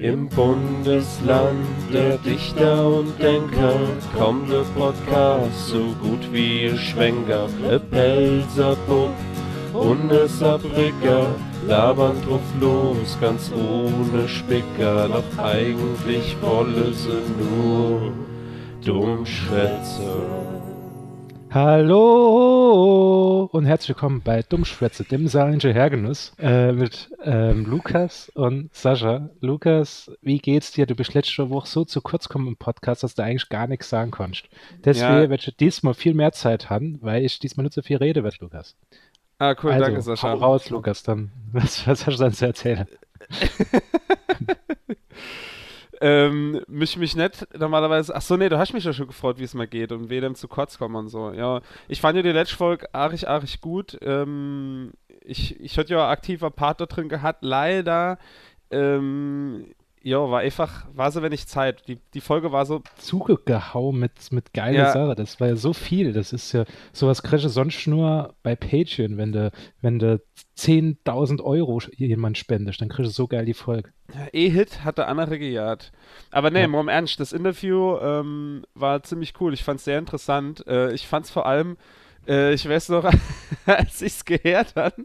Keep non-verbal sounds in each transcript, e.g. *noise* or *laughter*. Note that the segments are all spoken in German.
Im Bundesland der Dichter und Denker kommt der Podcast so gut wie ihr Schwenker. E Pelzer Bub und e labern drauf los, ganz ohne Spicker. Doch eigentlich wolle sie nur Dummschwätze. Hallo und herzlich willkommen bei Dummschwätze, dem saarländischen Hergenuss äh, mit ähm, Lukas und Sascha. Lukas, wie geht's dir? Du bist letzte Woche so zu kurz gekommen im Podcast, dass du eigentlich gar nichts sagen konntest. Deswegen ja. werde ich diesmal viel mehr Zeit haben, weil ich diesmal nicht so viel rede werde, Lukas. Ah, cool, also, danke, Sascha. Hau raus, Lukas, dann. *laughs* Was, was hast du dann zu erzählen? *laughs* ähm, mich mich nicht normalerweise. Ach so, nee, du hast mich ja schon gefreut, wie es mal geht und wem zu kurz kommen und so. Ja, ich fand ja die letzte Folge arg, arg gut. Ähm, ich ich hatte ja aktiver Part da drin gehabt. Leider ähm, ja, war einfach, war so wenig Zeit. Die, die Folge war so. Zugehauen mit, mit geile ja. Sache. Das war ja so viel. Das ist ja, sowas kriegst du sonst nur bei Patreon, wenn du, wenn du 10.000 Euro jemand spendest, dann kriegst du so geil die Folge. E-Hit hat der andere gejagt. Aber nee, ja. mal im Ernst, das Interview ähm, war ziemlich cool. Ich fand es sehr interessant. Äh, ich fand es vor allem, äh, ich weiß noch, *laughs* als ich es gehört habe,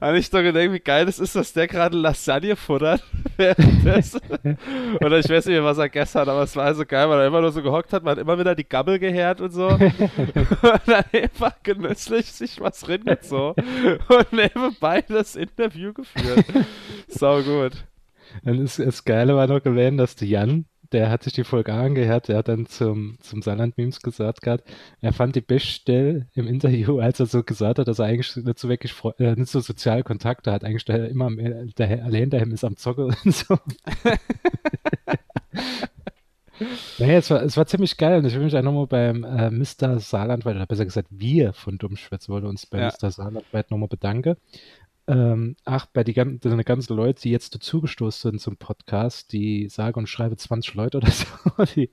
und ich doch gedacht, wie geil das ist, dass der gerade Lasagne futtert. *laughs* *laughs* Oder ich weiß nicht mehr, was er hat, aber es war so geil, weil er immer nur so gehockt hat, man hat immer wieder die Gabbel gehärt und so. *laughs* und dann einfach genüsslich sich was so. Und nebenbei das Interview geführt. Sau gut. Dann ist das Geile war noch gewesen, dass der Jan, der hat sich die Folge angehört, der hat dann zum, zum Saarland-Memes gesagt gehabt, er fand die beste Stelle im Interview, *laughs* als er so gesagt hat, dass er eigentlich nicht so wirklich, äh, nicht so soziale Kontakte hat, eigentlich der immer der, allein daheim ist am Zocken *laughs* und so. *laughs* naja, es war, es war ziemlich geil und ich will mich auch nochmal beim äh, Mr. Saarland, oder besser gesagt wir von Dummschwätz wollen uns bei ja. Mr. Saarland nochmal bedanken ähm, ach, bei die, den ganzen Leute, die jetzt dazugestoßen sind zum Podcast, die sage und schreibe 20 Leute oder *laughs* so, die,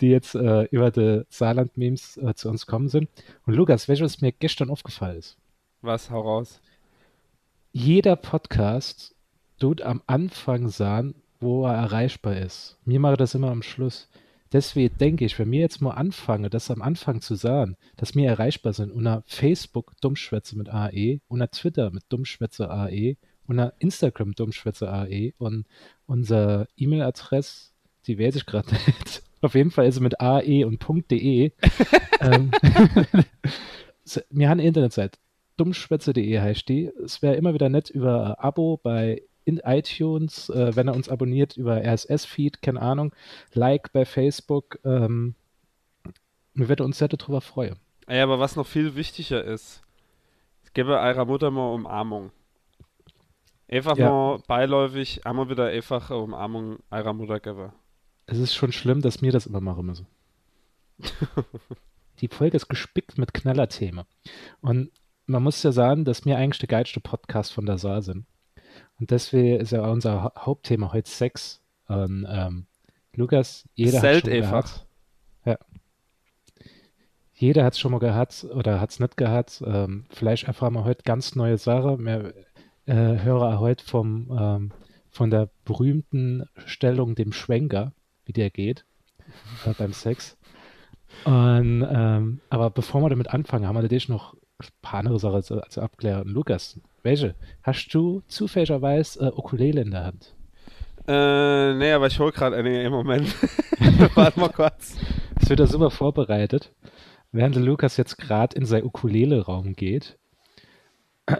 die jetzt äh, über die Saarland-Memes äh, zu uns kommen sind. Und Lukas, welches mir gestern aufgefallen ist. Was, hau raus. Jeder Podcast tut am Anfang sagen, wo er erreichbar ist. Mir mache das immer am Schluss. Deswegen denke ich, wenn wir jetzt mal anfangen, das am Anfang zu sagen, dass wir erreichbar sind unter Facebook Dummschwätze mit AE, unter Twitter mit Dummschwätze AE, unter Instagram Dummschwätze AE und unser E-Mail-Adresse, die weiß ich gerade nicht. *laughs* Auf jeden Fall ist es mit AE und .de. *laughs* ähm, *laughs* wir haben eine Internetseite. Dummschwätze.de heißt die. Es wäre immer wieder nett über Abo bei in iTunes, äh, wenn er uns abonniert über RSS-Feed, keine Ahnung, Like bei Facebook. Ähm, wir werden uns sehr darüber freuen. Ja, aber was noch viel wichtiger ist, ich gebe eurer Mutter mal Umarmung. Einfach ja. mal beiläufig einmal wieder einfach Umarmung eurer Mutter geben. Es ist schon schlimm, dass mir das immer machen müssen. *laughs* Die Folge ist gespickt mit Knallerthemen. Und man muss ja sagen, dass wir eigentlich der geilste Podcast von der Saar sind. Und deswegen ist ja unser Hauptthema heute Sex. Und, ähm, Lukas, jeder Zelt hat schon gehabt. Ja. Jeder hat es schon mal gehabt oder hat es nicht gehabt. Ähm, vielleicht erfahren wir heute ganz neue Sache. Wir äh, hören heute vom, ähm, von der berühmten Stellung, dem Schwenker, wie der geht äh, beim Sex. Und, ähm, aber bevor wir damit anfangen, haben wir natürlich noch ein paar andere Sachen zu, zu abklären. Lukas, welche? Hast du zufälligerweise äh, Ukulele in der Hand? Äh, nee, aber ich hole gerade eine im Moment. *laughs* *laughs* Warte mal kurz. Es wird ja super vorbereitet. Während Lukas jetzt gerade in sein Ukulele-Raum geht, *clears throat*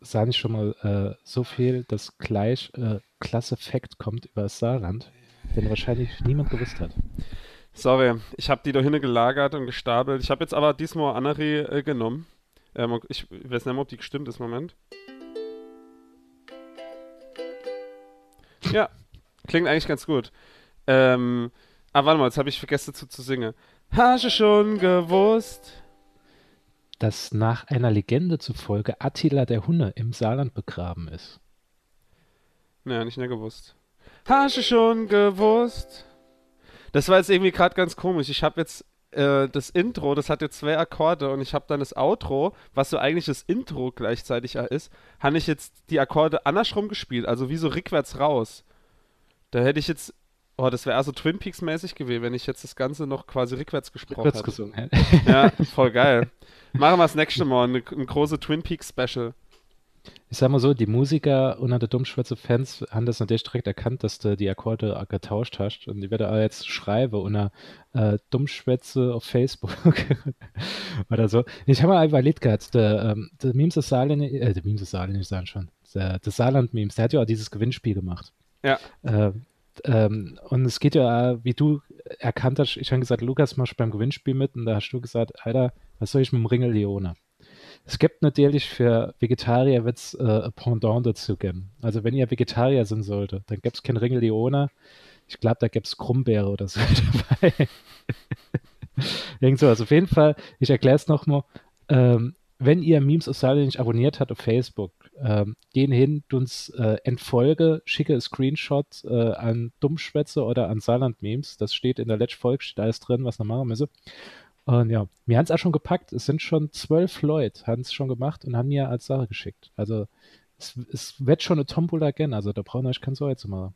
sah ich schon mal äh, so viel, dass gleich äh, klasse Fact kommt über das Saarland, den wahrscheinlich niemand gewusst hat. Sorry, ich habe die da hinten gelagert und gestapelt. Ich habe jetzt aber diesmal Annery äh, genommen. Ähm, ich weiß nicht mehr, ob die gestimmt ist. Moment. Ja, klingt eigentlich ganz gut. Ähm, ah, warte mal, jetzt habe ich vergessen zu, zu singen. Hast du schon gewusst? Dass nach einer Legende zufolge Attila der Hunne im Saarland begraben ist. Naja, nicht mehr gewusst. Hast du schon gewusst? Das war jetzt irgendwie gerade ganz komisch. Ich habe jetzt äh, das Intro, das hat jetzt zwei Akkorde und ich habe dann das Outro, was so eigentlich das Intro gleichzeitig ist, habe ich jetzt die Akkorde andersrum gespielt, also wie so rückwärts raus. Da hätte ich jetzt, oh, das wäre also Twin Peaks mäßig gewesen, wenn ich jetzt das Ganze noch quasi rückwärts gesprochen Rückwärts hätte. gesungen. hä? Ja, voll geil. Machen wir das nächste Mal, eine, ein große Twin Peaks Special. Ich sag mal so, die Musiker unter der Dummschwätze-Fans haben das natürlich direkt erkannt, dass du die Akkorde getauscht hast. Und ich werde auch jetzt schreiben unter äh, Dummschwätze auf Facebook *laughs* oder so. Ich habe mal überlegt gehabt, der, ähm, der Memes des Saarland, äh, der Memes des Saarland, ich sagen schon, der, der Saarland-Memes, der hat ja auch dieses Gewinnspiel gemacht. Ja. Äh, ähm, und es geht ja, wie du erkannt hast, ich habe gesagt, Lukas, machst du beim Gewinnspiel mit und da hast du gesagt, Alter, was soll ich mit dem Ringel Leone? Es gibt natürlich für Vegetarier wird's äh, ein Pendant dazu geben. Also wenn ihr Vegetarier sind sollte, dann gäbe es kein Ringel Leone. Ich glaube, da gäbe es Krummbeere oder so *laughs* dabei. Irgend sowas. Auf jeden Fall, ich erkläre es nochmal. Ähm, wenn ihr Memes Australien nicht abonniert habt auf Facebook, ähm, gehen hin, uns äh, entfolge, schicke einen Screenshot äh, an Dummschwätze oder an Saarland-Memes. Das steht in der letzten Folge, steht alles drin, was wir machen müssen. Und ja, wir haben es auch schon gepackt. Es sind schon zwölf Leute, haben es schon gemacht und haben mir als Sache geschickt. Also es, es wird schon eine Tombola gehen, also da brauchen wir euch keine Sorge zu machen.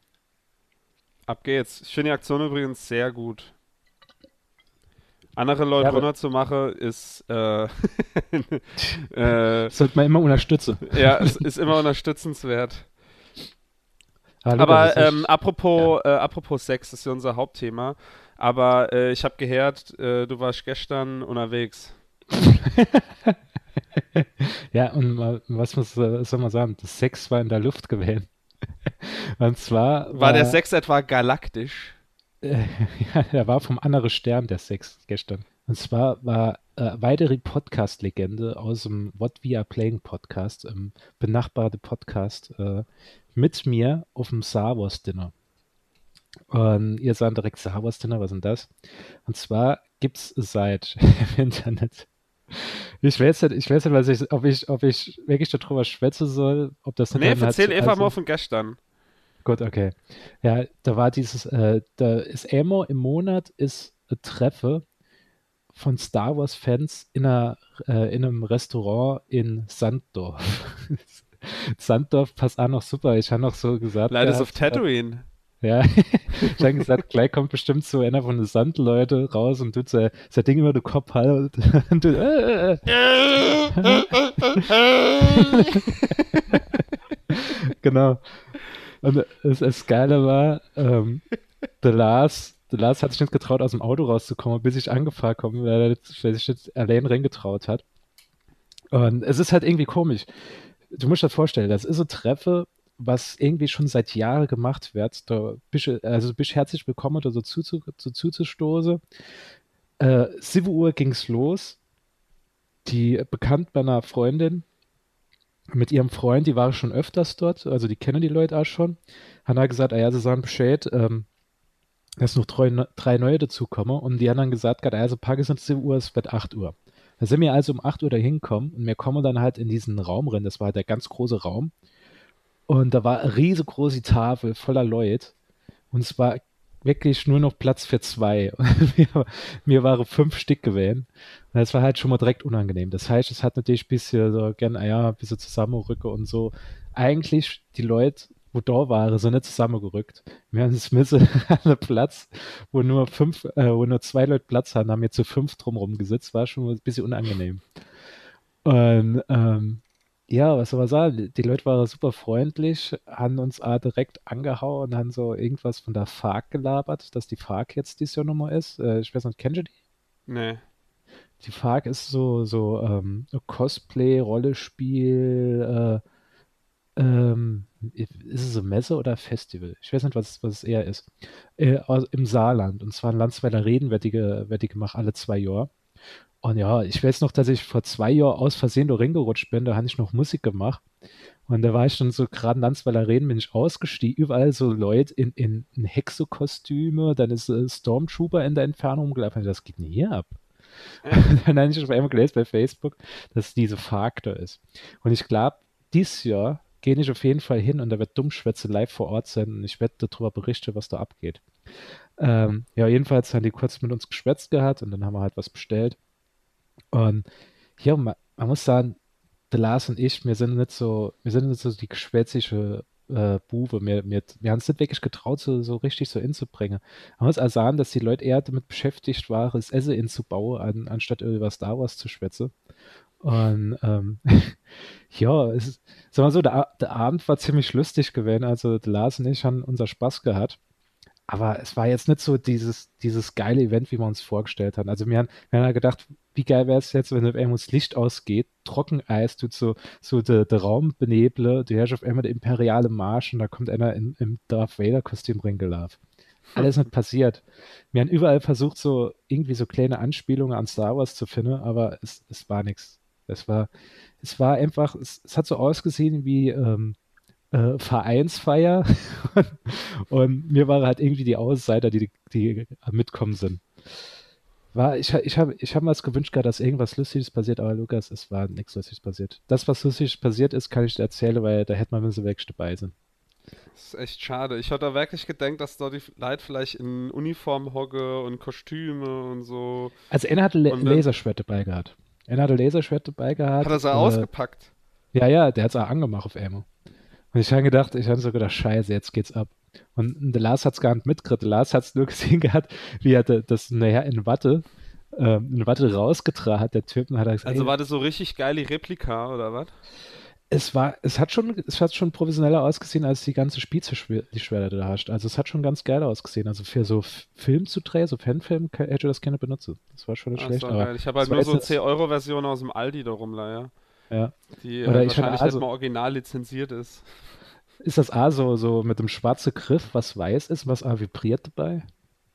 Ab geht's. Ich finde die Aktion übrigens sehr gut. Andere Leute Ja, aber- runterzumachen ist, äh, *laughs* äh, *laughs* sollte man immer unterstützen. ja, *laughs* es ist immer unterstützenswert. Lukas, Aber ähm, apropos, äh, apropos Sex, das ist ja unser Hauptthema. Aber äh, ich habe gehört, äh, du warst gestern unterwegs. *laughs* Ja, und was muss, äh, soll man sagen? Das Sex war in der Luft gewesen. *laughs* Und zwar War der Sex etwa galaktisch? Äh, *laughs* ja, der war vom anderen Stern, der Sex gestern. Und zwar war äh, weitere Podcast-Legende aus dem What We Are Playing Podcast, ähm, benachbarte Podcast, äh, mit mir auf dem Star Wars Dinner. Und ihr sagt direkt Star Wars Dinner, was ist denn das? Und zwar gibt es seit *laughs* im Internet. Ich weiß nicht, ich weiß nicht, was ich, ob ich, ob ich wirklich darüber schwätzen soll, ob das Nee, erzähl einfach also- mal von gestern. Gut, okay. Ja, da war dieses, äh, da ist einmal im Monat ist Treffe von Star Wars Fans in, einer, äh, in einem Restaurant in Sanddorf. *laughs* Sanddorf passt auch noch super. Ich habe noch so gesagt. Leider auf Tatooine. Ja, *laughs* ich habe gesagt, gleich kommt bestimmt so einer von den Sandleute raus und tut sein, sein Ding über den Kopf halt und *laughs* tut, äh, äh, *laughs* genau. Und das, das Geile war, ähm, der Lars, der Lars hat sich nicht getraut, aus dem Auto rauszukommen, bis ich angefahren komme, weil er sich nicht allein reingetraut hat. Und es ist halt irgendwie komisch. Du musst dir vorstellen, das ist ein Treffe, was irgendwie schon seit Jahren gemacht wird. Da bist also bist herzlich willkommen, da so zu, zu, zu, zuzustoßen. Äh, 7 Uhr ging's los. Die bekannt bei einer Freundin mit ihrem Freund, die war schon öfters dort, also die kennen die Leute auch schon. Halt gesagt, ah ja, sie sagen Bescheid, ähm, dass noch drei, drei neue dazukommen. Und die dann gesagt, ah, also Park ist nicht 7 Uhr, es wird 8 Uhr. Da sind wir also um 8 Uhr da hingekommen und wir kommen dann halt in diesen Raum rein. Das war halt der ganz große Raum. Und da war eine riesengroße Tafel voller Leute. Und es war wirklich nur noch Platz für zwei. *laughs* Mir, waren fünf Stück gewesen. Und das war halt schon mal direkt unangenehm. Das heißt, es hat natürlich ein bisschen so gern, ah ja, ein bisschen zusammenrücke und so. Eigentlich, die Leute, wo da waren, sind nicht zusammengerückt. Wir haben es müssen *laughs* an einem Platz, wo nur fünf, äh, wo nur zwei Leute Platz haben, haben wir zu fünf drumherum gesetzt. War schon ein bisschen unangenehm. Und ähm, ja, was soll man sagen? Die Leute waren super freundlich, haben uns auch direkt angehauen und haben so irgendwas von der FARC gelabert, dass die FARC jetzt dieses Jahr nochmal ist. Äh, ich weiß nicht, kennt ihr die? Nee. Die FARC ist so, so ähm, Cosplay, Rollenspiel, äh, ähm, ist es eine Messe oder Festival? Ich weiß nicht, was, was es eher ist. Äh, aus, Im Saarland. Und zwar in Landsweiler Reden wird die, wird die gemacht, alle zwei Jahre. Und ja, ich weiß noch, dass ich vor zwei Jahren aus Versehen da reingerutscht bin, da habe ich noch Musik gemacht. Und da war ich dann so gerade in Landsweiler Reden, bin ich ausgestiegen, überall so Leute in, in, in Hexokostüme, dann ist äh, Stormtrooper in der Entfernung rumgelaufen. Das geht hier ab? Und *laughs* dann habe ich auf einmal gelesen bei Facebook, dass diese da ist. Und ich glaube, dieses Jahr gehe ich auf jeden Fall hin und da wird Dummschwätze live vor Ort sein und ich werde darüber berichten, was da abgeht. Ähm, ja, jedenfalls haben die kurz mit uns geschwätzt gehabt und dann haben wir halt was bestellt. Und hier, man, man muss sagen, der Lars und ich, wir sind nicht so, wir sind nicht so die geschwätzige äh, Buwe. Wir, wir, wir haben es nicht wirklich getraut, so, so richtig so inzubringen. Man muss also sagen, dass die Leute eher damit beschäftigt waren, das Essen inzubauen, an, anstatt über Star Wars zu schwätzen. Und ähm, *laughs* ja, es ist, sag mal so, der, der, Abend war ziemlich lustig gewesen. Also Lars und ich haben unser Spaß gehabt. Aber es war jetzt nicht so dieses, dieses geile Event, wie wir uns vorgestellt haben. Also wir haben, wir haben gedacht, wie geil wäre es jetzt, wenn auf einmal das Licht ausgeht, Trockeneis tut so, so der de Raum beneble, du hörst auf einmal der imperiale Marsch und da kommt einer in, im Darth Vader-Kostüm reingelaufen. Alles nicht passiert. Wir haben überall versucht, so irgendwie so kleine Anspielungen an Star Wars zu finden, aber es, es war nichts. Es war, es war einfach, es, es hat so ausgesehen wie ähm, äh, Vereinsfeier *laughs* und, und, mir war halt irgendwie die Außenseiter, die, die mitkommen sind. War, ich ich habe ich hab mir das gewünscht gehabt, dass irgendwas Lustiges passiert, aber Lukas, es war nichts Lustiges passiert. Das, was lustig passiert ist, kann ich dir erzählen, weil da hätte man müssen wirklich dabei sein. Das ist echt schade. Ich hatte wirklich gedacht, dass dort die Leute vielleicht in Uniform hocke und Kostüme und so. Also er hatte Le Laserschwert dabei gehabt. Er hatte Laserschwert dabei gehabt. Hat er es äh, ausgepackt? Ja, ja, der hat es auch angemacht auf Ammo. Und ich habe gedacht, ich habe so gedacht, scheiße, jetzt geht's ab. Und der Lars hat es gar nicht mitgekriegt. Der Lars hat es nur *laughs* gesehen gehabt, wie er das nachher in Watte, ähm, in Watte rausgetragen hat, der Typ. Hat gesagt, also war das so richtig geile Replika, oder was? Es war, es hat schon, es hat schon professioneller ausgesehen, als die ganze Schwere da hast. Also es hat schon ganz geil ausgesehen. Also für so Film zu drehen, so Fanfilm, hätte ich das gerne benutzen. Das war schon nicht Ach, schlecht. Aber ich habe halt nur so eine 10-Euro-Version aus dem Aldi da rumleihen. Ja. Die Oder halt wahrscheinlich also, nicht mal original lizenziert ist. Ist das A so, so mit dem schwarzen Griff, was weiß ist, was A vibriert dabei?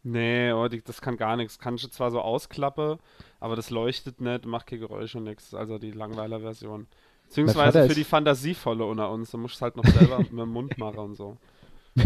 Nee, oh, die, das kann gar nichts. Kann ich zwar so ausklappe, aber das leuchtet nicht, macht kein Geräusch und nichts. Also die Langweiler-Version. Beziehungsweise für die Fantasievolle unter uns. Da musst du es halt noch selber *laughs* mit dem Mund machen und so. *laughs*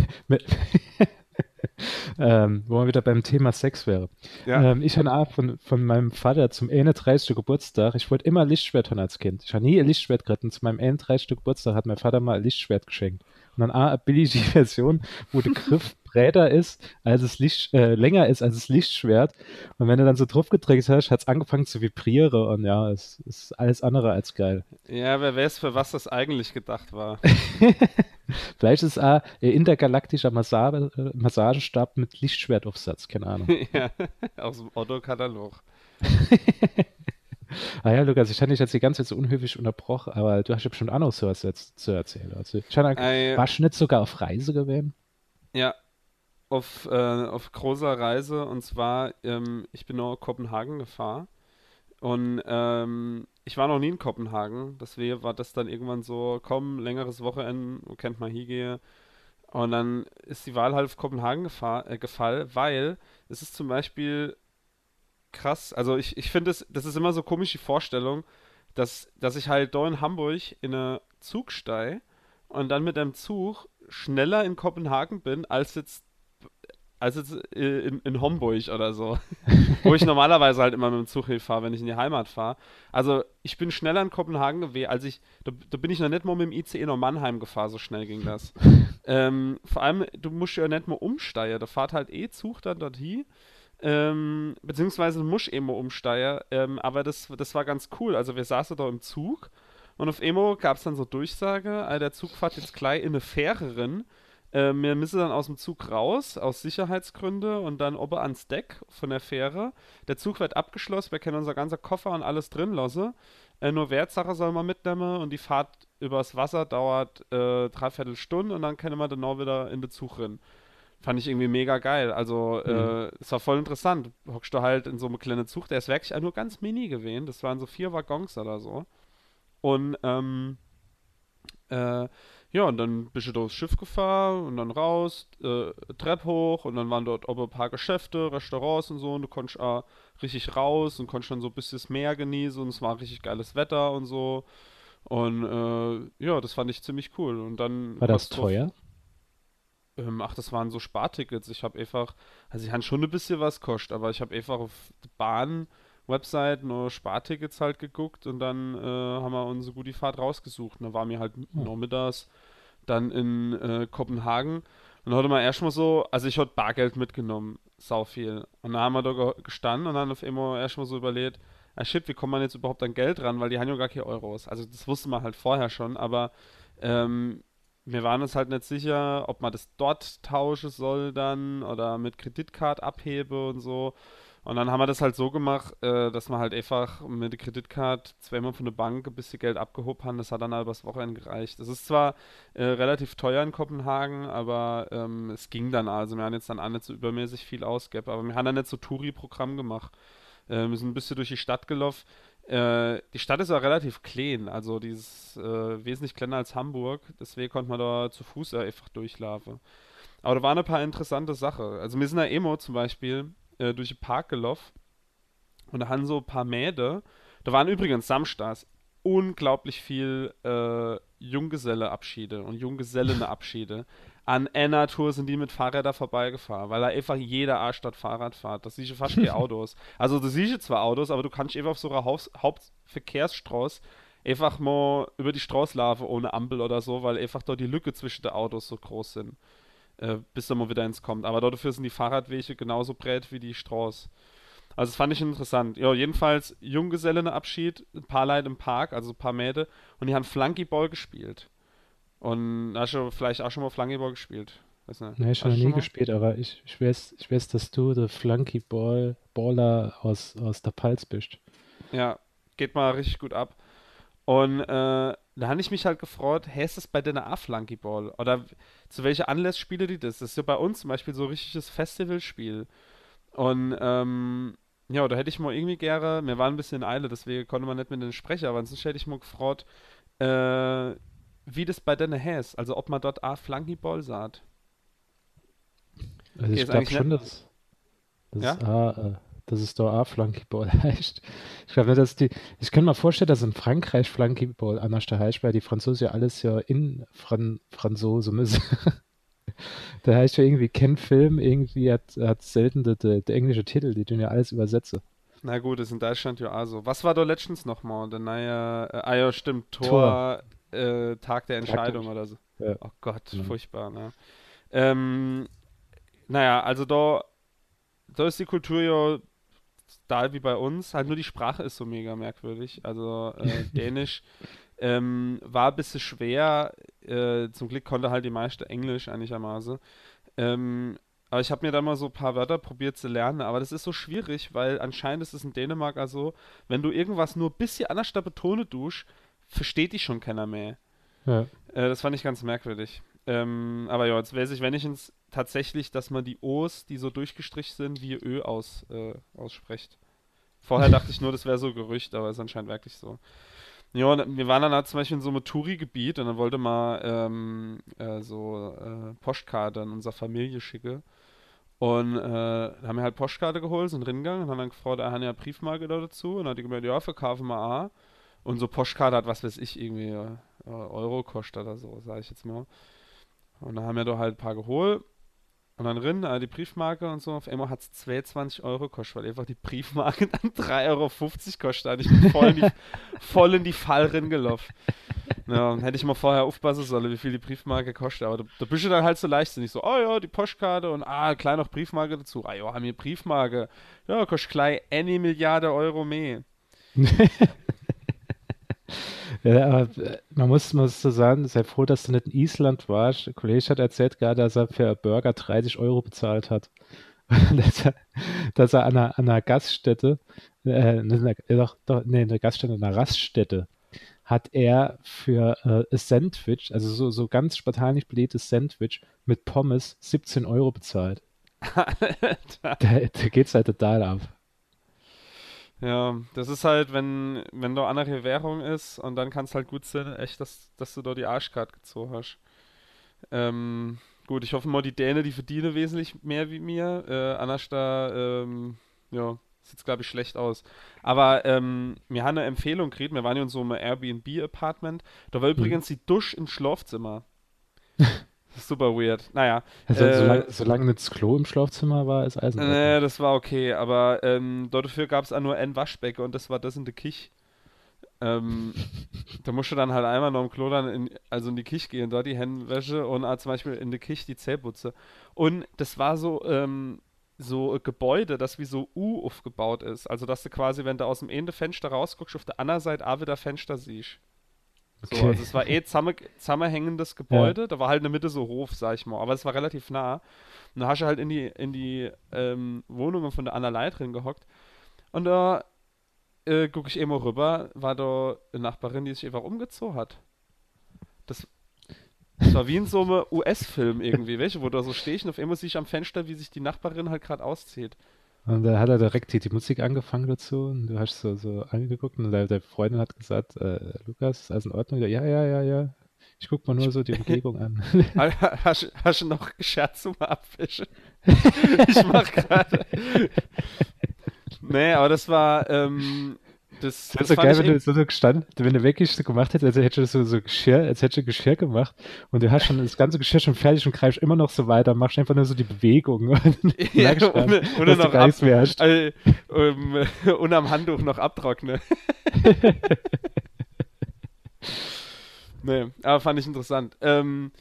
ähm, wo man wieder beim Thema Sex wäre. Ja. Ähm, ich habe von, von meinem Vater zum 31. Geburtstag, ich wollte immer Lichtschwert haben als Kind. Ich habe nie ein Lichtschwert geritten. Zu meinem 31. Geburtstag hat mein Vater mal ein Lichtschwert geschenkt. Und dann A, eine billige *laughs* Version, wo der Griff breiter ist, als es Licht, äh, länger ist als das Lichtschwert. Und wenn du dann so drauf gedrückt hast, hat es angefangen zu vibrieren und ja, es ist alles andere als geil. Ja, wer weiß, für was das eigentlich gedacht war. *laughs* Vielleicht ist es ein intergalaktischer Massage, äh, Massagestab mit Lichtschwertaufsatz, keine Ahnung. *laughs* ja, aus dem Otto-Katalog. *laughs* Ah ja, Lukas, ich hatte dich jetzt die ganze Zeit so unhöflich unterbrochen, aber du hast ja bestimmt auch noch so was jetzt zu erzählen. Also, ich äh, warst du nicht sogar auf Reise gewesen? Ja, auf, äh, auf großer Reise und zwar, ähm, ich bin nach Kopenhagen gefahren und ähm, ich war noch nie in Kopenhagen, deswegen war das dann irgendwann so, komm, längeres Wochenende, wo kennt man hier gehe. Und dann ist die Wahl halt auf Kopenhagen äh, gefallen, weil es ist zum Beispiel krass, also ich, ich finde, das, das ist immer so komisch die Vorstellung, dass, dass ich halt da in Hamburg in eine Zug steige und dann mit einem Zug schneller in Kopenhagen bin, als jetzt als jetzt äh, in, in Homburg oder so, *laughs* wo ich normalerweise halt immer mit dem Zug fahre, wenn ich in die Heimat fahre. Also ich bin schneller in Kopenhagen gewesen, als ich, da, da, bin ich noch nicht mal mit dem ICE nach Mannheim gefahren, so schnell ging das. *laughs* ähm, vor allem, du musst ja nicht mal umsteigen, da fahrt halt eh Zug dann dorthin. Ähm, beziehungsweise musst eh mal umsteigen, ähm, aber das, das war ganz cool. Also wir saßen da im Zug und auf Emo gab es dann so Durchsage, äh, der Zug fährt jetzt gleich in eine Fähre rein äh, wir müssen dann aus dem Zug raus, aus Sicherheitsgründen, und dann oben ans Deck von der Fähre. Der Zug wird abgeschlossen, wir können unser ganzer Koffer und alles drin lassen. Äh, nur Wertsache soll man mitnehmen und die Fahrt übers Wasser dauert äh, dreiviertel Stunde und dann können wir dann auch wieder in den Zug rein. Fand ich irgendwie mega geil. Also, äh, mhm. es war voll interessant. Hockst du halt in so einem kleinen Zug, der ist wirklich nur ganz mini gewesen. Das waren so vier Waggons oder so. Und, ähm, äh, ja, und dann bist du durchs Schiff gefahren und dann raus, äh, Treppe hoch und dann waren dort auch ein paar Geschäfte, Restaurants und so und du konntest auch richtig raus und konntest dann so ein bisschen das Meer genießen und es war richtig geiles Wetter und so. Und äh, ja, das fand ich ziemlich cool. Und dann. War das teuer? ähm, ach, das waren so Spartickets. Ich habe einfach, also ich habe schon ein bisschen was kostet, aber ich habe einfach auf Bahn. Website nur Spartickets halt geguckt und dann äh, haben wir unsere gute Fahrt rausgesucht. Und da waren wir halt oh. nachmittags dann in äh, Kopenhagen. Und dann hatte man erstmal so, also ich hatte Bargeld mitgenommen, sau viel. Und dann haben wir da gestanden und dann auf einmal erstmal so überlegt, ah shit, wie kommt man jetzt überhaupt an Geld ran, weil die haben ja gar keine Euros. Also das wusste man halt vorher schon, aber ähm, wir waren uns halt nicht sicher, ob man das dort tauschen soll dann oder mit Kreditkarte abhebe und so. Und dann haben wir das halt so gemacht, äh, dass wir halt einfach mit der Kreditkarte zweimal von der Bank ein bisschen Geld abgehoben haben. Das hat dann übers Wochenende gereicht. Das ist zwar äh, relativ teuer in Kopenhagen, aber ähm, es ging dann also. Wir haben jetzt dann auch nicht so übermäßig viel ausgegeben, aber wir haben dann nicht so Touri-Programm gemacht. Äh, wir sind ein bisschen durch die Stadt gelaufen. Äh, die Stadt ist ja relativ klein, also die ist äh, wesentlich kleiner als Hamburg. Deswegen konnte man da zu Fuß einfach durchlaufen. Aber da waren ein paar interessante Sachen. Also wir sind da Emo zum Beispiel äh, durch den Park gelaufen und da haben so ein paar Mäde. Da waren übrigens samstags unglaublich viel äh, Junggeselleabschiede und Junggesellenabschiede. *laughs* An einer Tour sind die mit Fahrrädern vorbeigefahren, weil da einfach jeder Arsch statt Fahrrad fährt. Das siehst du fast keine *laughs* Autos. Also du siehst zwar Autos, aber du kannst einfach auf so einer Haus Hauptverkehrsstraße einfach mal über die Straße laufen ohne Ampel oder so, weil einfach dort die Lücke zwischen den Autos so groß sind äh, bis da mal wieder ins kommt. Aber dafür sind die Fahrradwege genauso breit wie die Straße. Also das fand ich interessant. Ja, jedenfalls Junggesellenabschied, ein paar Leute im Park, also ein paar Mädel, und die haben Flunkyball gespielt. Und hast du vielleicht auch schon mal Flunkyball gespielt? Weiß nicht. Nee, ich habe noch nie gespielt, aber ich, ich, weiß, ich weiß, dass du der Flunkyball-Baller aus, aus der Pals bist. Ja, geht mal richtig gut ab. Und äh, da habe ich mich halt gefreut, ist das bei deiner A Flunkyball? Oder zu welcher Anlass spiele die das? Das ist ja bei uns zum Beispiel so ein richtiges Festivalspiel. Und ähm, ja, da hätte ich mal irgendwie gerne, mir war ein bisschen in Eile, deswegen konnte man nicht mit den Sprecher, aber sonst hätte ich mal gefreut, äh, wie das bei deiner heißt. Also ob man dort A Flunkyball sagt. Also ich glaube schon, dass das ja? A, äh, dass es da auch Flunkyball *laughs* heißt. Ich glaube nicht, dass die, ich kann mir vorstellen, dass in Frankreich Flunkyball anders heißt, weil die Franzosen ja alles ja in Fran Franzose müssen. *laughs* da heißt ja irgendwie Ken Film, irgendwie hat, hat selten der, der, englische Titel, die tun ja alles übersetze. Na gut, ist in Deutschland ja auch so. Was war da letztens nochmal? Der neue, äh, ah ja, stimmt, Tor, Tor. Äh, Tag der Entscheidung Tag oder so. Ja. Oh Gott, ja. furchtbar, ne? Ähm, naja, also da, da ist die Kultur ja da wie bei uns, halt nur die Sprache ist so mega merkwürdig. Also äh, *laughs* Dänisch ähm, war ein bisschen schwer. Äh, zum Glück konnte halt die meiste Englisch einigermaßen. Ähm, aber ich habe mir da mal so ein paar Wörter probiert zu lernen, aber das ist so schwierig, weil anscheinend ist es in Dänemark also, wenn du irgendwas nur ein bisschen anders da betone dusch, versteht dich schon keiner mehr. Ja. Äh, das fand ich ganz merkwürdig. Ähm, aber ja, jetzt weiß ich, wenn ich ins tatsächlich, dass man die O's, die so durchgestrichen sind, wie Ö aus, äh, ausspricht. Vorher dachte ich nur, das wäre so Gerücht, aber ist anscheinend wirklich so. Ja, wir waren dann halt zum Beispiel in so einem Touri-Gebiet und dann wollte man ähm, äh, so äh, Postkarte an unsere Familie schicken. Und äh, haben wir halt Postkarte geholt, sind reingegangen und haben dann gefragt, er hat ja Briefmarke da dazu. Und dann hat die gemeint, ja, verkaufen wir A. Und so Postkarte hat, was weiß ich, irgendwie äh, Euro kostet oder so, sage ich jetzt mal. Und dann haben wir da halt ein paar geholt. Und dann drin, äh, die Briefmarke und so, auf einmal hat es 22 Euro gekostet, weil einfach die Briefmarke *laughs* dann 3,50 Euro kostet. Ich bin voll in die, *laughs* voll in die Fall gelaufen. Ja, und hätte ich mal vorher aufpassen sollen, wie viel die Briefmarke kostet. Aber da, da bist du dann halt so leicht, nicht so, oh ja, die Postkarte und ah, klein noch Briefmarke dazu. Ah ja, haben wir Briefmarke. Ja, kostet gleich eine Milliarde Euro mehr. *laughs* Ja, aber äh, man muss, muss so sagen, sei froh, dass du nicht in Island warst. Der Kollege hat erzählt gerade, dass er für Burger 30 Euro bezahlt hat. *laughs* dass, er, dass er an einer, an einer Gaststätte, äh, doch, doch, nee, eine Gaststätte, einer Raststätte, hat er für äh, ein Sandwich, also so, so ganz spartanisch belegtes Sandwich mit Pommes 17 Euro bezahlt. *laughs* da, da geht's halt total ab. Ja, das ist halt, wenn, wenn da andere Währung ist und dann kann es halt gut sein, echt, dass, dass du da die Arschkarte gezogen hast. Ähm, gut, ich hoffe mal, die Däne, die verdienen wesentlich mehr wie mir. Äh, Anders da, ähm, ja, sieht glaube ich schlecht aus. Aber ähm, wir haben eine Empfehlung gekriegt, wir waren ja in so einem Airbnb-Apartment. Da war mhm. übrigens die Dusch im Schlafzimmer. Super weird. Naja. Also, äh, solange, solange das Klo im Schlafzimmer war, ist Eisen. Nee, das war okay, aber ähm, dafür gab es auch nur ein Waschbecken und das war das in der Kich. Ähm, da musst du dann halt einmal noch im Klo dann in, also in die Kich gehen, dort die Händenwäsche und auch zum Beispiel in der Kich die Zählputze. Und das war so, ähm, so ein Gebäude, das wie so U aufgebaut ist. Also, dass du quasi, wenn du aus dem Ende Fenster rausguckst, auf der anderen Seite auch wieder Fenster siehst. So, Okay. also es war eh zusammen- zusammenhängendes Gebäude, da war halt in der Mitte so Hof, sag ich mal, aber es war relativ nah. Und da hast du halt in die, in die ähm, Wohnungen von der Anna Leitrin gehockt. Und da äh, gucke ich immer rüber, war da eine Nachbarin, die sich einfach umgezogen hat. Das, das war wie in so einem US-Film irgendwie, *laughs* welche, wo da so stehst und auf einmal sehe ich am Fenster, wie sich die Nachbarin halt gerade auszieht. Und da hat er direkt die, die Musik angefangen dazu und du hast so, so angeguckt und deine, deine Freundin hat gesagt, äh, Lukas, ist alles in Ordnung? Ja, ja, ja, ja. Ich guck mal nur so die *laughs* Umgebung an. Hast, hast du noch Scherz zum Abwischen? *laughs* ich mach gerade. nee, aber das war, ähm, das, Das wäre so geil, wenn du so, so gestanden, wenn du wirklich so gemacht hättest, als hättest du so, so Geschirr, als hättest du Geschirr gemacht und du hast schon das ganze Geschirr schon fertig und greifst immer noch so weiter, machst einfach nur so die Bewegung *laughs* und *laughs* Ja, ohne- ohne noch ab- mehr hast. äh, ähm, *laughs* und am Handtuch noch abtrockne. nee, aber fand ich interessant. Ähm,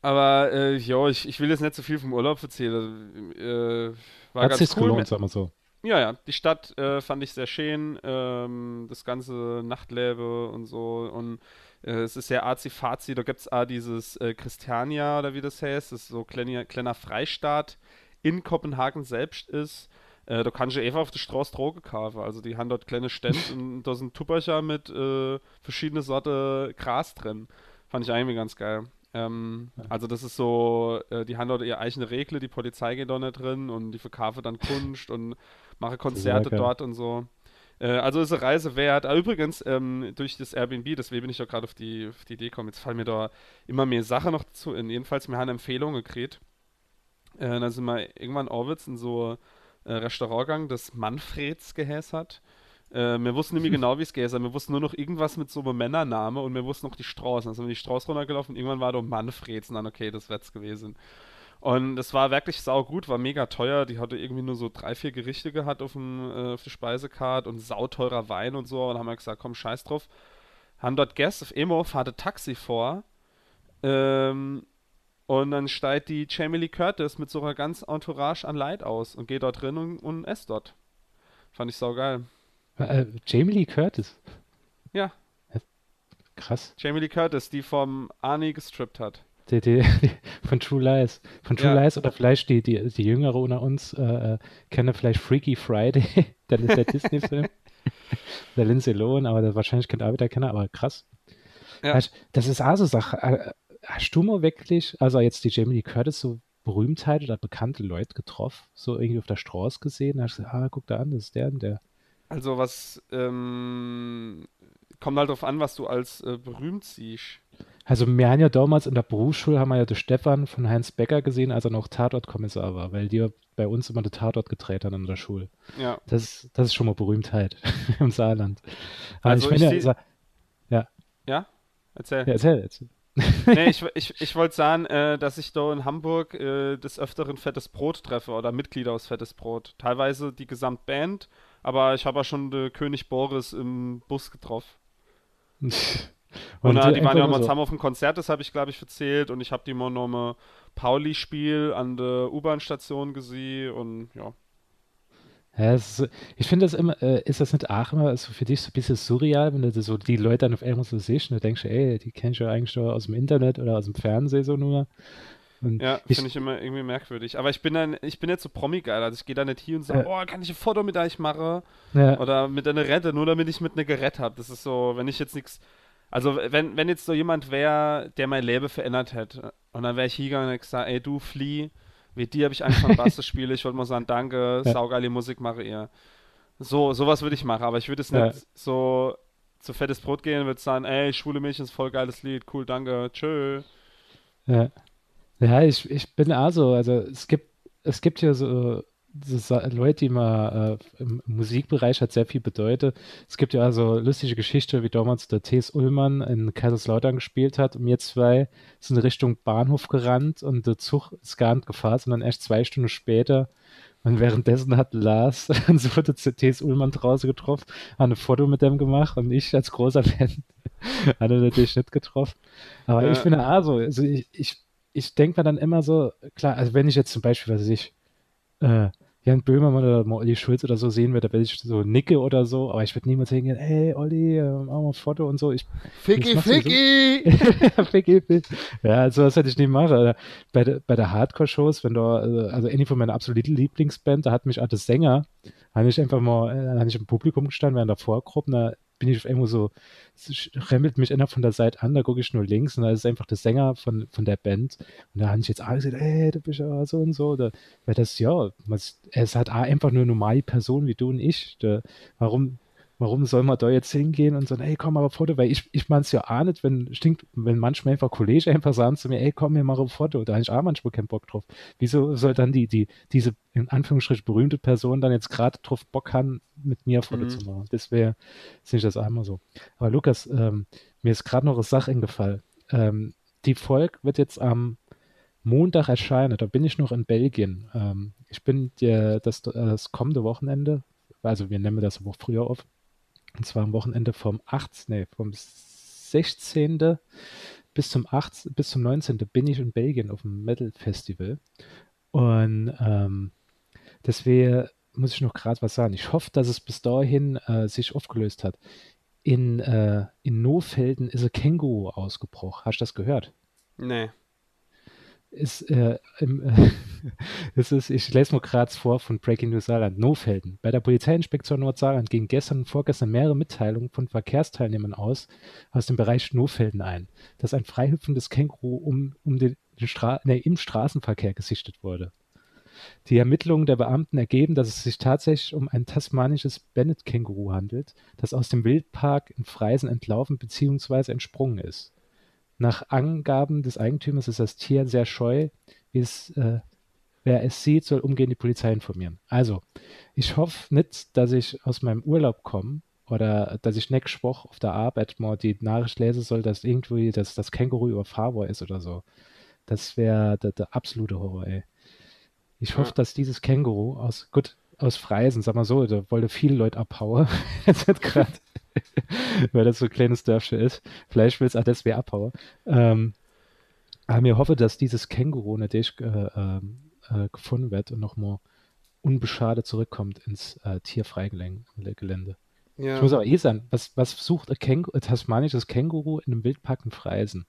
aber äh, ja, ich, ich will jetzt nicht so viel vom Urlaub erzählen. Äh, war Hat ganz cool. gelohnt, sagen wir so. Ja, ja, die Stadt äh, fand ich sehr schön, ähm, das ganze Nachtleben und so und äh, es ist sehr arzi-fazi, da gibt es auch dieses äh, Christiania oder wie das heißt, das ist so kleiner, kleiner Freistaat in Kopenhagen selbst ist. Äh, da kannst du einfach auf der Straße Droge kaufen, also die haben dort kleine Stände *laughs* und da sind Tuppercher mit äh, verschiedene Sorte Gras drin. Fand ich irgendwie ganz geil. Ähm, also das ist so, äh, die haben dort ihre eigene Regeln, die Polizei geht da nicht drin und die verkaufen dann Kunst und mache Konzerte dort und so. Äh, also ist eine Reise wert. Ah, übrigens, ähm, durch das Airbnb, deswegen bin ich auch gerade auf die, auf die Idee gekommen, jetzt fallen mir da immer mehr Sachen noch zu. In, jedenfalls, wir haben eine Empfehlung gekriegt. Äh, dann sind wir irgendwann Orwitz in so äh, Restaurant gegangen, das Manfreds geheiß hat. Äh, wir wussten mehr *laughs* genau, wie es hat. Wir wussten nur noch irgendwas mit so einem Männername und wir wussten noch die Straßen. Also sind wir die Straße runtergelaufen und irgendwann war da Manfreds und dann, okay, das wird's gewesen. Und es war wirklich sau gut, war mega teuer. Die hatte irgendwie nur so drei, vier Gerichte gehabt auf, dem, äh, auf der Speisekarte und sauteurer Wein und so. Und haben wir gesagt, komm, scheiß drauf. Haben dort Gäste auf Emo, fahrt Taxi vor. Ähm, und dann steigt die Jamie Lee Curtis mit so einer ganz Entourage an Leid aus und geht dort drin und, und esst dort. Fand ich sau geil. Äh, Jamie Lee Curtis. Ja. Krass. Jamie Lee Curtis, die vom Arnie gestrippt hat. Die, die, die, von True Lies. Von True Ja. Lies oder vielleicht die, die, die Jüngere unter uns äh, äh, kennen vielleicht Freaky Friday, *laughs* dann ist der Disney-Film. *laughs* der Lindsay Lohan, aber der wahrscheinlich kennt auch wieder keiner, aber krass. Ja. Das ist auch so Sache. Äh, Hast du mal wirklich, also jetzt die Jamie Lee Curtis, so Berühmtheit oder bekannte Leute getroffen, so irgendwie auf der Straße gesehen? Hast du gesagt, ah, guck da an, das ist der und der. Also was, ähm, kommt halt drauf an, was du als äh, berühmt siehst. Also wir haben ja damals in der Berufsschule, haben wir ja den Stefan von Heinz Becker gesehen, als er noch Tatortkommissar war, weil die ja bei uns immer den Tatort gedreht haben in der Schule. Ja. Das, das ist schon mal Berühmtheit *laughs* im Saarland. Aber Also ich ich meine, seh- ja, Ja? Erzähl. ja, erzähl jetzt. nee, *laughs* ich, ich, ich wollte sagen, äh, dass ich da in Hamburg äh, des Öfteren Fettes Brot treffe oder Mitglieder aus Fettes Brot. Teilweise die Gesamtband, aber ich habe auch schon den König Boris im Bus getroffen. *laughs* Und, Und äh, die waren ja auch mal so- zusammen auf dem Konzert, das habe ich, glaube ich, erzählt. Und ich habe die mal mal Pauli-Spiel an der U-Bahn-Station gesehen und ja. Ja, ist, ich finde das immer, äh, ist das nicht auch immer so für dich so ein bisschen surreal, wenn du so die Leute dann auf einmal so siehst und du denkst, ey, die kennst du ja eigentlich nur aus dem Internet oder aus dem Fernsehen so nur. Und Ja, finde ich immer irgendwie merkwürdig. Aber ich bin dann, ich bin jetzt so Promi-geil. Also ich gehe da nicht hier und sage, Ja. oh, kann ich ein Foto mit euch machen? ja, Oder mit einer Rette, nur damit ich mit einer Gerät habe. Das ist so, wenn ich jetzt nichts. Also, wenn, wenn jetzt so jemand wäre, der mein Leben verändert hätte, und dann wäre ich hingegangen und gesagt, ey, du Flieh, wie dir habe ich angefangen, *laughs* Bass zu spielen. Ich wollte mal sagen, danke, Ja. saugeile Musik mache ihr. So, sowas würde ich machen, aber ich würde es Ja. nicht so zu fettes Brot gehen und würde sagen, ey, schwule Mädchen ist voll geiles Lied, cool, danke, tschö. ja. Ja, ich, ich bin auch so, also es gibt, es gibt ja so, Leute, die mal äh, im Musikbereich hat sehr viel bedeutet. Es gibt ja also lustige Geschichte, wie damals der T.S. Ullmann in Kaiserslautern gespielt hat und wir zwei sind Richtung Bahnhof gerannt und der Zug ist gar nicht gefahren, sondern erst zwei Stunden später. Und währenddessen hat Lars *laughs* und so wurde T.S. Ullmann draußen getroffen, hat ein Foto mit dem gemacht und ich als großer Fan *laughs* hatte natürlich nicht getroffen. Aber Ja. ich finde auch so, also ich, ich, ich denke mir dann immer so, klar, also wenn ich jetzt zum Beispiel, was weiß ich, äh, Jan Böhmermann oder Olli Schulz oder so sehen wenn ich so nicke oder so, aber ich würde niemals hingehen, hey Olli, äh, machen wir ein Foto und so. Ich, Ficky, Ficky! So. *laughs* Ficky, Ficky! Ja, sowas hätte ich nie machen. Bei, de, bei der Hardcore-Shows, wenn du, äh, also eine von meiner absoluten Lieblingsband, da hat mich als Sänger, habe ich einfach mal, äh, habe ich im Publikum gestanden, während der Vorgruppe, da bin ich auf irgendwo so, remmelt mich einer von der Seite an, da gucke ich nur links und da ist einfach der Sänger von, von der Band. Und da habe ich jetzt alle gesagt, ey, du bist ja so und so. Da, weil das, ja, es hat einfach nur normale Person wie du und ich. Da, warum, warum soll man da jetzt hingehen und sagen, ey, komm mal ein Foto, weil ich, ich meine es ja auch nicht, wenn, stinkt, wenn manchmal einfach Kollegen einfach sagen zu mir, ey, komm, wir machen ein Foto, da habe ich auch manchmal keinen Bock drauf. Wieso soll dann die, die, diese, in Anführungsstrichen, berühmte Person dann jetzt gerade drauf Bock haben, mit mir ein Foto mhm. zu machen? Das wäre, sehe ich das einmal so. Aber Lukas, ähm, mir ist gerade noch eine Sache eingefallen. Ähm, die Folge wird jetzt am Montag erscheinen, da bin ich noch in Belgien. Ähm, ich bin der, das, das kommende Wochenende, also wir nehmen das aber früher auf, und zwar am Wochenende vom 8., nee, vom 16. bis zum 8., bis zum 19. bin ich in Belgien auf dem Metal Festival. Und ähm, deswegen muss ich noch gerade was sagen. Ich hoffe, dass es bis dahin äh, sich aufgelöst hat. In, äh, in Nofelden ist ein Känguru ausgebrochen. Hast du das gehört? Nee ist, äh, im, äh, *laughs* es ist, ich lese nur gerade vor von Breaking News Saarland, Nofelden. Bei der Polizeiinspektion Nordsaarland gingen gestern und vorgestern mehrere Mitteilungen von Verkehrsteilnehmern aus, aus dem Bereich Nofelden ein, dass ein freihüpfendes Känguru um, um den, den Stra nee, im Straßenverkehr gesichtet wurde. Die Ermittlungen der Beamten ergeben, dass es sich tatsächlich um ein tasmanisches Bennett-Känguru handelt, das aus dem Wildpark in Freisen entlaufen bzw. entsprungen ist. Nach Angaben des Eigentümers ist das Tier sehr scheu. Es, äh, wer es sieht, soll umgehend die Polizei informieren. Also, ich hoffe nicht, dass ich aus meinem Urlaub komme oder dass ich nächste Woche auf der Arbeit mal die Nachricht lesen soll, dass irgendwie das, das Känguru überfahrbar ist oder so. Das wäre der, der, absolute Horror, ey. Ich hoffe, ja. dass dieses Känguru aus, gut, aus Freisen, sag mal so, da wollte viele Leute abhauen. *laughs* Jetzt gerade *laughs* *laughs* weil das so ein kleines Dörfchen ist. Vielleicht will es auch das wer abhauen. Ähm, aber mir hoffe, dass dieses Känguru natürlich äh, ähm, äh, gefunden wird und nochmal unbeschadet zurückkommt ins äh, Tierfreigelände. Ja. Ich muss aber eh sagen, was, was sucht ein, Känguru, ein tasmanisches Känguru in einem Wildpark in Freisen?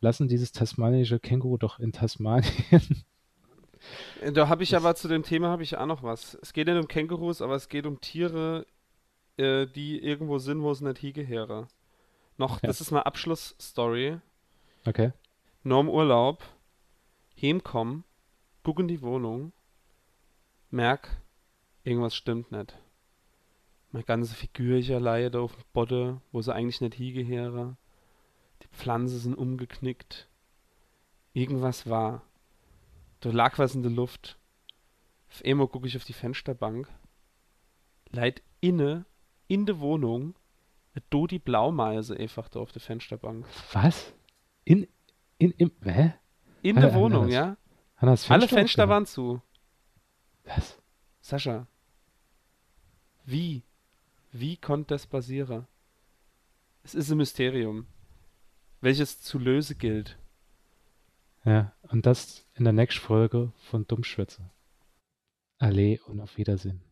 Lassen dieses tasmanische Känguru doch in Tasmanien. *laughs* Da habe ich aber zu dem Thema habe ich auch noch was. Es geht nicht um Kängurus, aber es geht um Tiere äh, die irgendwo sind, wo es nicht hingehören. Noch, ja. das ist eine Abschlussstory. Okay. Nur im Urlaub, heimkommen, guck in die Wohnung, merk, irgendwas stimmt nicht. Meine ganze Figürchen leidet auf dem Boden, wo sie eigentlich nicht hingehören. Die Pflanzen sind umgeknickt. Irgendwas war. Da lag was in der Luft. Auf einmal gucke ich auf die Fensterbank. Leid inne in der Wohnung do die Blaumeise einfach da auf der Fensterbank. Was? In, in, in, hä? In der Wohnung, ja? Fenster Alle Fenster waren zu. Was? Sascha. Wie? Wie konnte das passieren? Es ist ein Mysterium, welches zu lösen gilt. Ja, und das in der nächsten Folge von Dummschwätze. Allee und auf Wiedersehen.